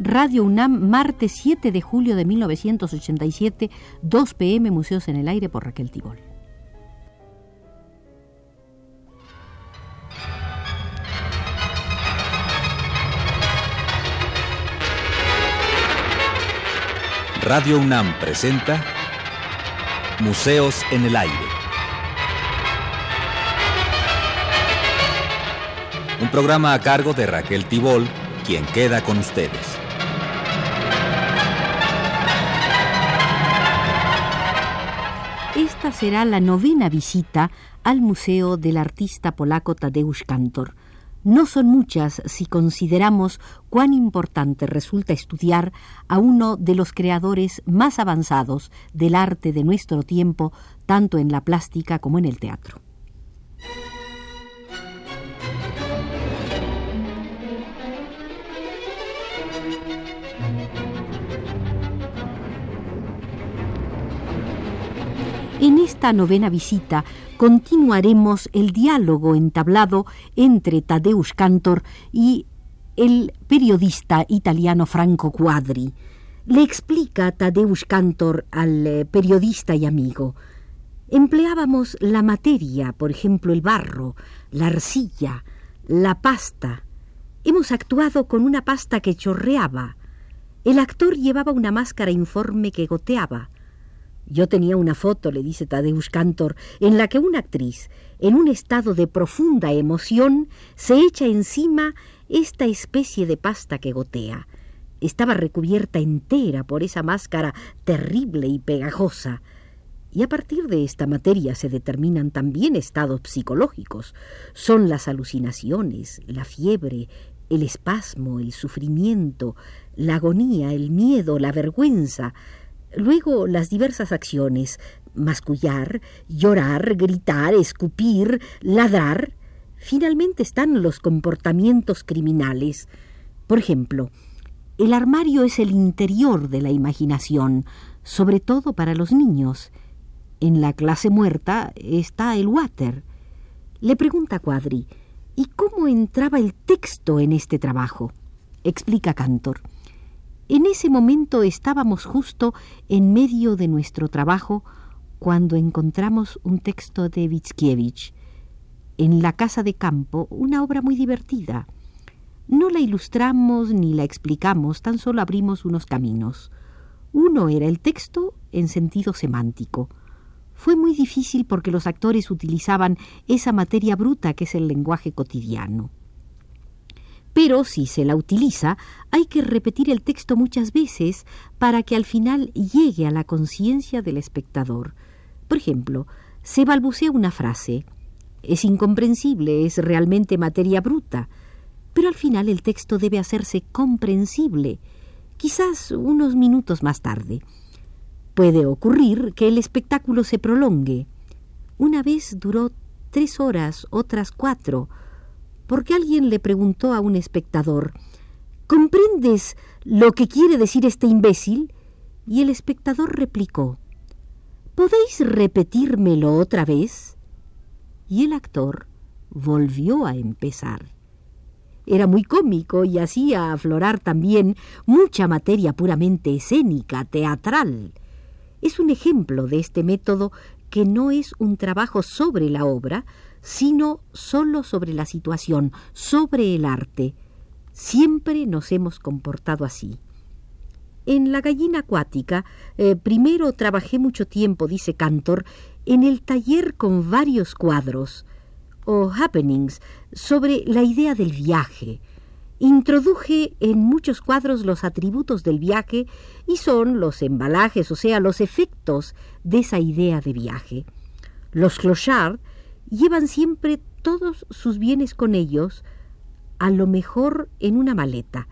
Radio UNAM, martes 7 de julio de 1987, 2 pm, Museos en el Aire por Raquel Tibol. Radio UNAM presenta Museos en el Aire. Un programa a cargo de Raquel Tibol, quien queda con ustedes. Esta será la novena visita al Museo del artista polaco Tadeusz Kantor. No son muchas si consideramos cuán importante resulta estudiar a uno de los creadores más avanzados del arte de nuestro tiempo, tanto en la plástica como en el teatro. En esta novena visita continuaremos el diálogo entablado entre Tadeusz Cantor y el periodista italiano Franco Quadri. Le explica Tadeusz Cantor al eh, periodista y amigo. Empleábamos la materia, por ejemplo, el barro, la arcilla, la pasta. Hemos actuado con una pasta que chorreaba. El actor llevaba una máscara informe que goteaba. Yo tenía una foto, le dice Tadeusz Cantor, en la que una actriz, en un estado de profunda emoción, se echa encima esta especie de pasta que gotea. Estaba recubierta entera por esa máscara terrible y pegajosa. Y a partir de esta materia se determinan también estados psicológicos. Son las alucinaciones, la fiebre, el espasmo, el sufrimiento, la agonía, el miedo, la vergüenza, Luego las diversas acciones, mascullar, llorar, gritar, escupir, ladrar. Finalmente están los comportamientos criminales. Por ejemplo, el armario es el interior de la imaginación, sobre todo para los niños. En la clase muerta está el water. Le pregunta Cuadri, ¿y cómo entraba el texto en este trabajo? Explica Cantor. En ese momento estábamos justo en medio de nuestro trabajo cuando encontramos un texto de Witskiewicz, en La Casa de Campo, una obra muy divertida. No la ilustramos ni la explicamos, tan solo abrimos unos caminos. Uno era el texto en sentido semántico. Fue muy difícil porque los actores utilizaban esa materia bruta que es el lenguaje cotidiano. Pero si se la utiliza, hay que repetir el texto muchas veces para que al final llegue a la conciencia del espectador. Por ejemplo, se balbucea una frase. Es incomprensible, es realmente materia bruta, pero al final el texto debe hacerse comprensible, quizás unos minutos más tarde. Puede ocurrir que el espectáculo se prolongue. Una vez duró tres horas, otras cuatro, porque alguien le preguntó a un espectador, ¿Comprendes lo que quiere decir este imbécil? Y el espectador replicó, ¿Podéis repetírmelo otra vez? Y el actor volvió a empezar. Era muy cómico y hacía aflorar también mucha materia puramente escénica, teatral. Es un ejemplo de este método que no es un trabajo sobre la obra, sino solo sobre la situación, sobre el arte. Siempre nos hemos comportado así. En la gallina acuática, eh, primero trabajé mucho tiempo, dice Cantor, en el taller con varios cuadros o happenings sobre la idea del viaje. Introduje en muchos cuadros los atributos del viaje y son los embalajes, o sea, los efectos de esa idea de viaje. Los clochards llevan siempre todos sus bienes con ellos, a lo mejor en una maleta.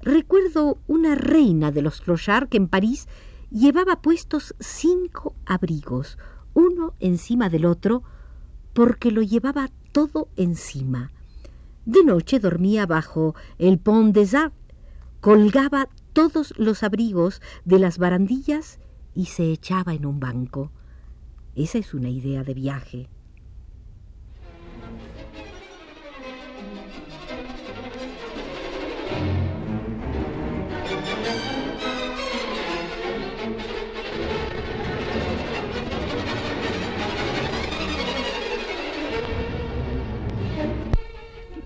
Recuerdo una reina de los clochards que en París llevaba puestos cinco abrigos, uno encima del otro, porque lo llevaba todo encima. De noche dormía bajo el Pont des Arts, colgaba todos los abrigos de las barandillas y se echaba en un banco. Esa es una idea de viaje.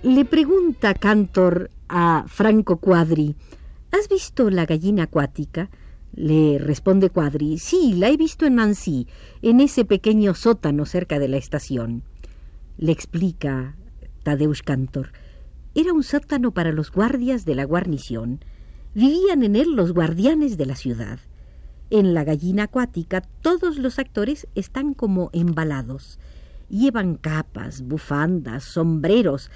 Le pregunta Cantor a Franco Cuadri, ¿has visto la gallina acuática? Le responde Cuadri, sí, la he visto en Nancy, en ese pequeño sótano cerca de la estación. Le explica Tadeusz Cantor, era un sótano para los guardias de la guarnición. Vivían en él los guardianes de la ciudad. En la gallina acuática todos los actores están como embalados. Llevan capas, bufandas, sombreros,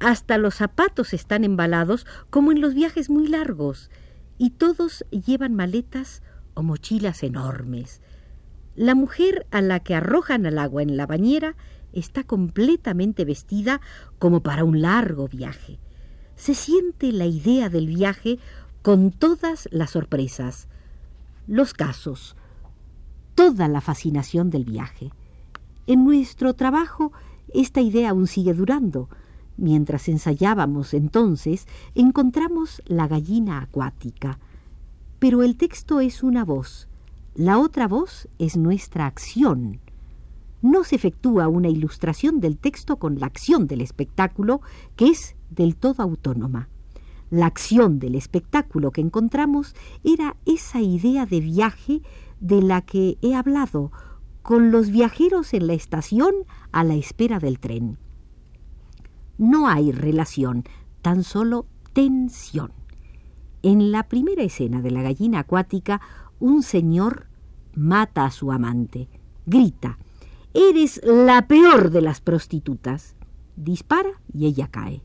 hasta los zapatos están embalados como en los viajes muy largos, y todos llevan maletas o mochilas enormes. La mujer a la que arrojan al agua en la bañera está completamente vestida como para un largo viaje. Se siente la idea del viaje con todas las sorpresas, los casos, toda la fascinación del viaje. En nuestro trabajo esta idea aún sigue durando. Mientras ensayábamos entonces, encontramos la gallina acuática. Pero el texto es una voz. La otra voz es nuestra acción. No se efectúa una ilustración del texto con la acción del espectáculo, que es del todo autónoma. La acción del espectáculo que encontramos era esa idea de viaje de la que he hablado, con los viajeros en la estación a la espera del tren no hay relación, tan solo tensión. En la primera escena de la gallina acuática, un señor mata a su amante, grita, Eres la peor de las prostitutas. Dispara y ella cae.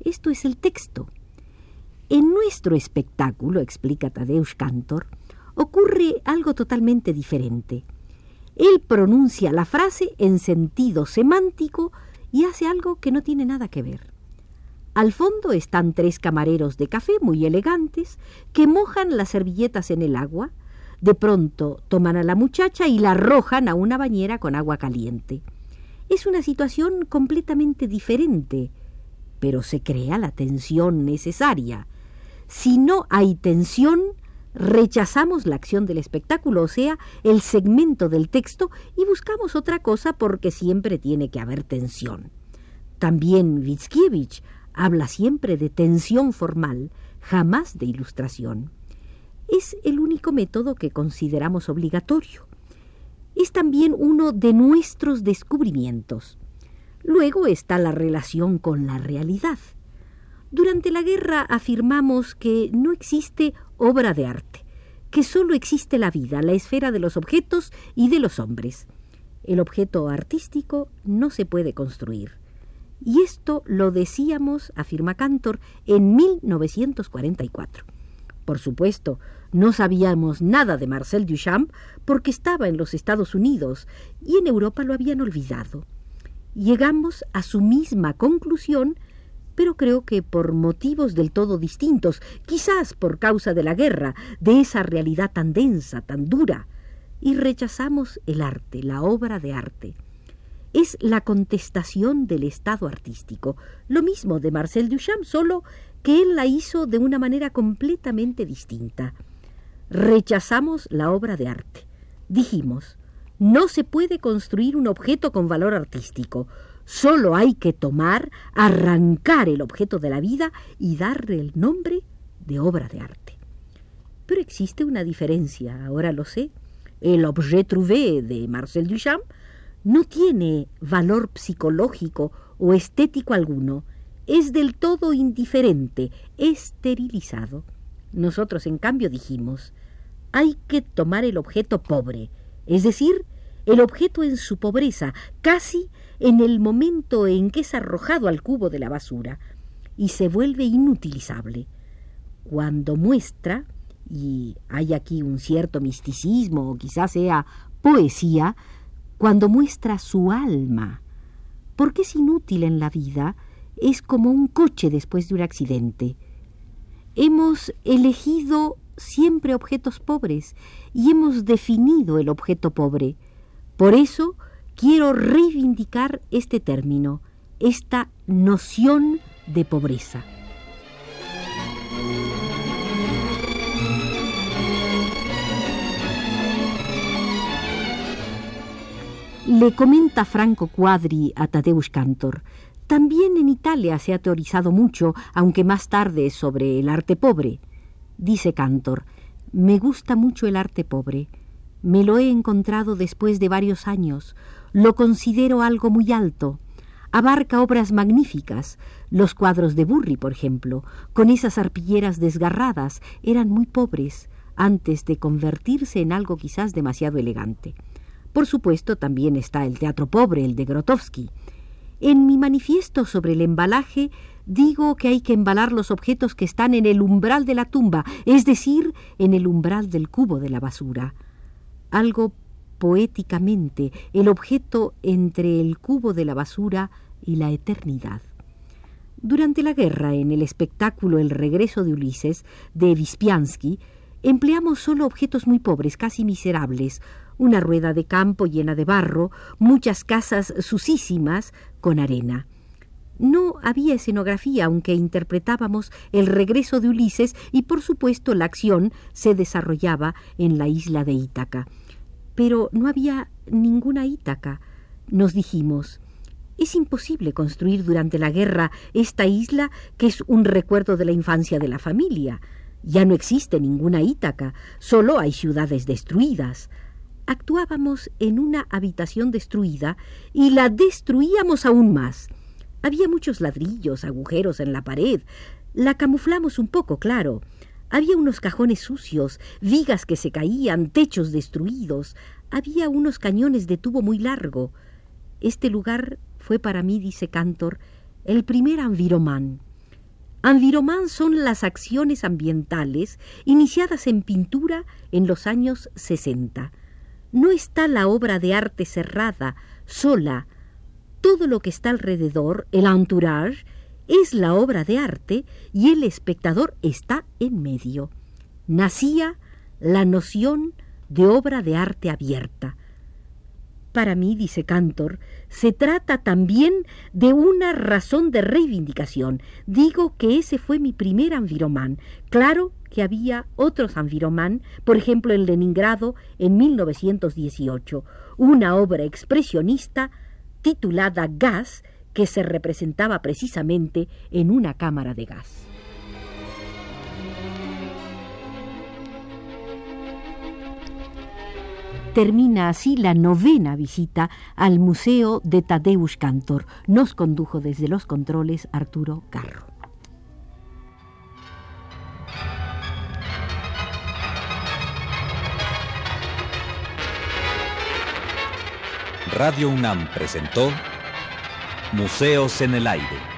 Esto es el texto. En nuestro espectáculo, explica Tadeusz Cantor, ocurre algo totalmente diferente. Él pronuncia la frase en sentido semántico y hace algo que no tiene nada que ver. Al fondo están tres camareros de café muy elegantes que mojan las servilletas en el agua. De pronto toman a la muchacha y la arrojan a una bañera con agua caliente. Es una situación completamente diferente, pero se crea la tensión necesaria. Si no hay tensión, rechazamos la acción del espectáculo, o sea, el segmento del texto, y buscamos otra cosa porque siempre tiene que haber tensión. También Witzkiewicz habla siempre de tensión formal, jamás de ilustración. Es el único método que consideramos obligatorio. Es también uno de nuestros descubrimientos. Luego está la relación con la realidad. Durante la guerra afirmamos que no existe obra de arte, que sólo existe la vida, la esfera de los objetos y de los hombres. El objeto artístico no se puede construir. Y esto lo decíamos, afirma Cantor, en 1944. Por supuesto, no sabíamos nada de Marcel Duchamp porque estaba en los Estados Unidos y en Europa lo habían olvidado. Llegamos a su misma conclusión pero creo que por motivos del todo distintos, quizás por causa de la guerra, de esa realidad tan densa, tan dura, y rechazamos el arte, la obra de arte. Es la contestación del estado artístico, lo mismo de Marcel Duchamp, solo que él la hizo de una manera completamente distinta. Rechazamos la obra de arte. Dijimos, no se puede construir un objeto con valor artístico, Solo hay que tomar, arrancar el objeto de la vida y darle el nombre de obra de arte. Pero existe una diferencia, ahora lo sé. El objet trouvé de Marcel Duchamp no tiene valor psicológico o estético alguno. Es del todo indiferente, esterilizado. Nosotros, en cambio, dijimos, hay que tomar el objeto pobre, es decir, el objeto en su pobreza, casi en el momento en que es arrojado al cubo de la basura y se vuelve inutilizable. Cuando muestra, y hay aquí un cierto misticismo o quizás sea poesía, cuando muestra su alma, porque es inútil en la vida, es como un coche después de un accidente. Hemos elegido siempre objetos pobres y hemos definido el objeto pobre. Por eso quiero reivindicar este término, esta noción de pobreza. Le comenta Franco Quadri a Tadeusz Cantor, También en Italia se ha teorizado mucho, aunque más tarde, sobre el arte pobre. Dice Cantor, me gusta mucho el arte pobre. Me lo he encontrado después de varios años. Lo considero algo muy alto. Abarca obras magníficas. Los cuadros de Burri, por ejemplo, con esas arpilleras desgarradas, eran muy pobres antes de convertirse en algo quizás demasiado elegante. Por supuesto, también está el teatro pobre, el de Grotowski. En mi manifiesto sobre el embalaje digo que hay que embalar los objetos que están en el umbral de la tumba, es decir, en el umbral del cubo de la basura. Algo poéticamente el objeto entre el cubo de la basura y la eternidad. Durante la guerra, en el espectáculo El regreso de Ulises, de Vispiansky, empleamos solo objetos muy pobres, casi miserables, una rueda de campo llena de barro, muchas casas susísimas con arena. No había escenografía, aunque interpretábamos el regreso de Ulises y por supuesto la acción se desarrollaba en la isla de Ítaca. Pero no había ninguna Ítaca. Nos dijimos, es imposible construir durante la guerra esta isla que es un recuerdo de la infancia de la familia. Ya no existe ninguna Ítaca, solo hay ciudades destruidas. Actuábamos en una habitación destruida y la destruíamos aún más. Había muchos ladrillos, agujeros en la pared. La camuflamos un poco, claro. Había unos cajones sucios, vigas que se caían, techos destruidos. Había unos cañones de tubo muy largo. Este lugar fue para mí, dice Cantor, el primer enviromán. Enviromán son las acciones ambientales iniciadas en pintura en los años 60. No está la obra de arte cerrada, sola. Todo lo que está alrededor, el entourage, es la obra de arte y el espectador está en medio. Nacía la noción de obra de arte abierta. Para mí, dice Cantor, se trata también de una razón de reivindicación. Digo que ese fue mi primer enviromán. Claro que había otros enviromán, por ejemplo en Leningrado en 1918, una obra expresionista titulada Gas, que se representaba precisamente en una cámara de gas. Termina así la novena visita al Museo de Tadeusz Kantor. Nos condujo desde los controles Arturo Carro. Radio UNAM presentó Museos en el Aire.